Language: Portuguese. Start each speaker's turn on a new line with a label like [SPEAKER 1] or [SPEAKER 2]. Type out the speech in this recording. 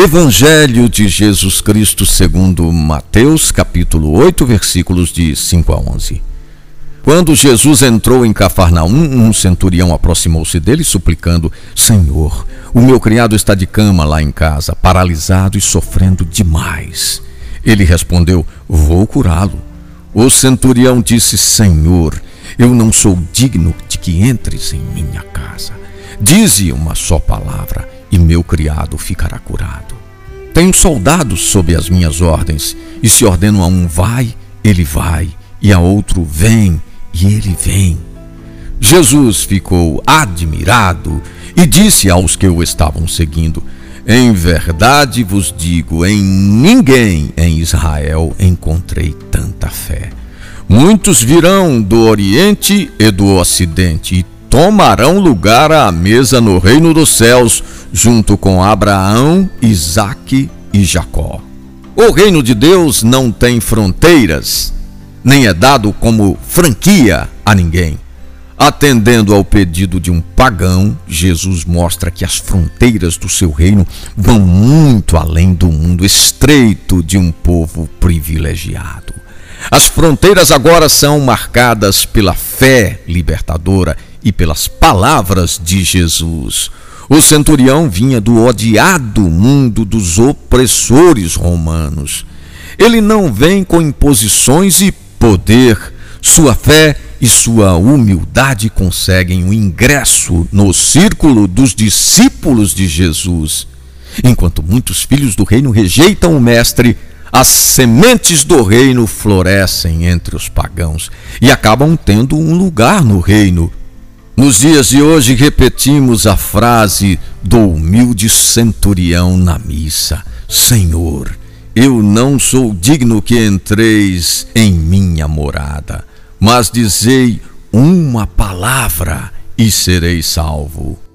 [SPEAKER 1] Evangelho de Jesus Cristo segundo Mateus, capítulo 8, versículos de 5 a 11. Quando Jesus entrou em Cafarnaum, um centurião aproximou-se dele suplicando: Senhor, o meu criado está de cama lá em casa, paralisado e sofrendo demais. Ele respondeu: Vou curá-lo. O centurião disse: Senhor, eu não sou digno de que entres em minha casa. Dize uma só palavra e meu criado ficará curado. Tenho soldados sob as minhas ordens, e se ordeno a um vai, ele vai, e a outro vem, e ele vem. Jesus ficou admirado e disse aos que o estavam seguindo: Em verdade vos digo, em ninguém em Israel encontrei tanta fé. Muitos virão do Oriente e do Ocidente e tomarão lugar à mesa no reino dos céus, junto com Abraão, Isaque e Jacó. O reino de Deus não tem fronteiras, nem é dado como franquia a ninguém. Atendendo ao pedido de um pagão, Jesus mostra que as fronteiras do seu reino vão muito além do mundo estreito de um povo privilegiado. As fronteiras agora são marcadas pela fé libertadora e pelas palavras de Jesus. O centurião vinha do odiado mundo dos opressores romanos. Ele não vem com imposições e poder. Sua fé e sua humildade conseguem o ingresso no círculo dos discípulos de Jesus. Enquanto muitos filhos do reino rejeitam o Mestre, as sementes do reino florescem entre os pagãos e acabam tendo um lugar no reino. Nos dias de hoje repetimos a frase do humilde centurião na missa: Senhor, eu não sou digno que entreis em minha morada, mas dizei uma palavra e serei salvo.